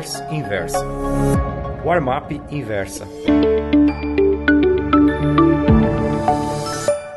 Newsletters Inversa. Warm-up Inversa.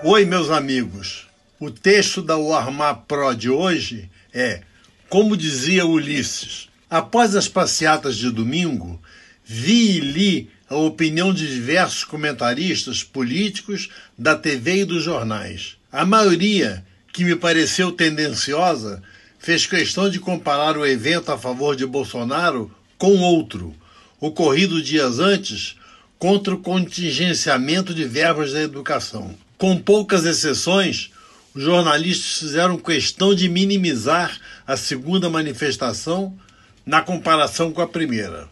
Oi, meus amigos. O texto da Warm-up Pro de hoje é Como dizia Ulisses. Após as passeatas de domingo, vi e li a opinião de diversos comentaristas políticos da TV e dos jornais. A maioria, que me pareceu tendenciosa, fez questão de comparar o evento a favor de Bolsonaro com outro, ocorrido dias antes, contra o contingenciamento de verbas da educação. Com poucas exceções, os jornalistas fizeram questão de minimizar a segunda manifestação na comparação com a primeira.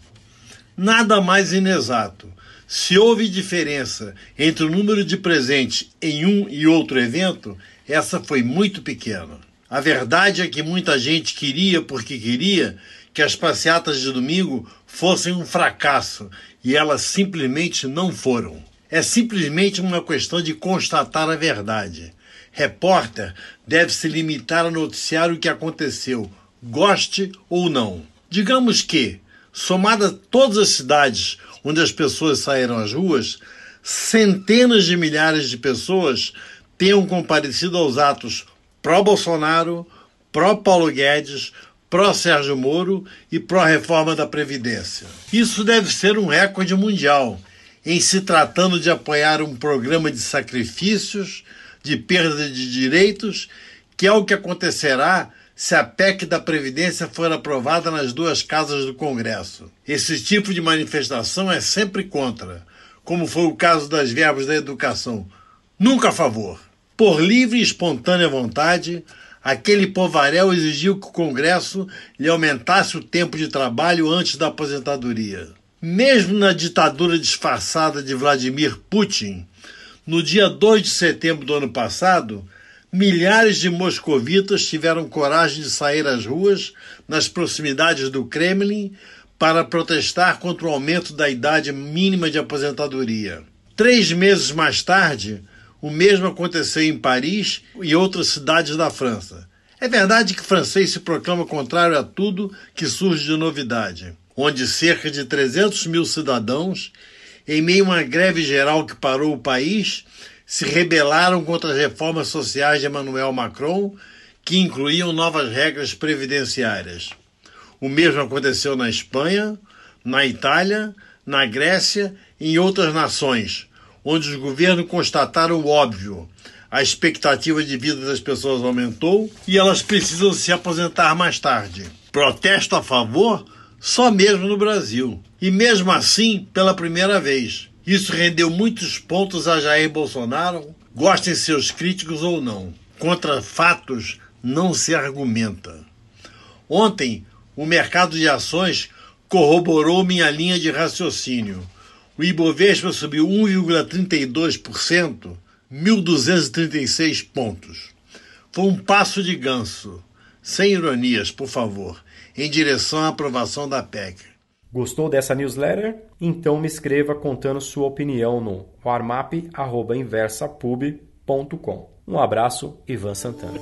Nada mais inexato. Se houve diferença entre o número de presentes em um e outro evento, essa foi muito pequena. A verdade é que muita gente queria, porque queria, que as passeatas de domingo fossem um fracasso e elas simplesmente não foram. É simplesmente uma questão de constatar a verdade. Repórter deve se limitar a noticiar o que aconteceu, goste ou não. Digamos que, somada todas as cidades onde as pessoas saíram às ruas, centenas de milhares de pessoas tenham comparecido aos atos pró-Bolsonaro, pró-Paulo Guedes, pró-Sérgio Moro e pró-reforma da Previdência. Isso deve ser um recorde mundial, em se tratando de apoiar um programa de sacrifícios, de perda de direitos, que é o que acontecerá se a PEC da Previdência for aprovada nas duas casas do Congresso. Esse tipo de manifestação é sempre contra, como foi o caso das verbas da educação. Nunca a favor. Por livre e espontânea vontade, aquele povarel exigiu que o Congresso lhe aumentasse o tempo de trabalho antes da aposentadoria. Mesmo na ditadura disfarçada de Vladimir Putin, no dia 2 de setembro do ano passado, milhares de moscovitas tiveram coragem de sair às ruas nas proximidades do Kremlin para protestar contra o aumento da idade mínima de aposentadoria. Três meses mais tarde, o mesmo aconteceu em Paris e outras cidades da França. É verdade que o francês se proclama contrário a tudo que surge de novidade, onde cerca de 300 mil cidadãos, em meio a uma greve geral que parou o país, se rebelaram contra as reformas sociais de Emmanuel Macron, que incluíam novas regras previdenciárias. O mesmo aconteceu na Espanha, na Itália, na Grécia e em outras nações, onde os governos constataram o óbvio. A expectativa de vida das pessoas aumentou e elas precisam se aposentar mais tarde. Protesto a favor? Só mesmo no Brasil. E mesmo assim, pela primeira vez. Isso rendeu muitos pontos a Jair Bolsonaro, gostem seus críticos ou não. Contra fatos não se argumenta. Ontem, o mercado de ações corroborou minha linha de raciocínio. O Ibovespa subiu 1,32%, 1.236 pontos. Foi um passo de ganso, sem ironias, por favor, em direção à aprovação da PEC. Gostou dessa newsletter? Então me escreva contando sua opinião no warmap.inversapub.com. Um abraço, Ivan Santana.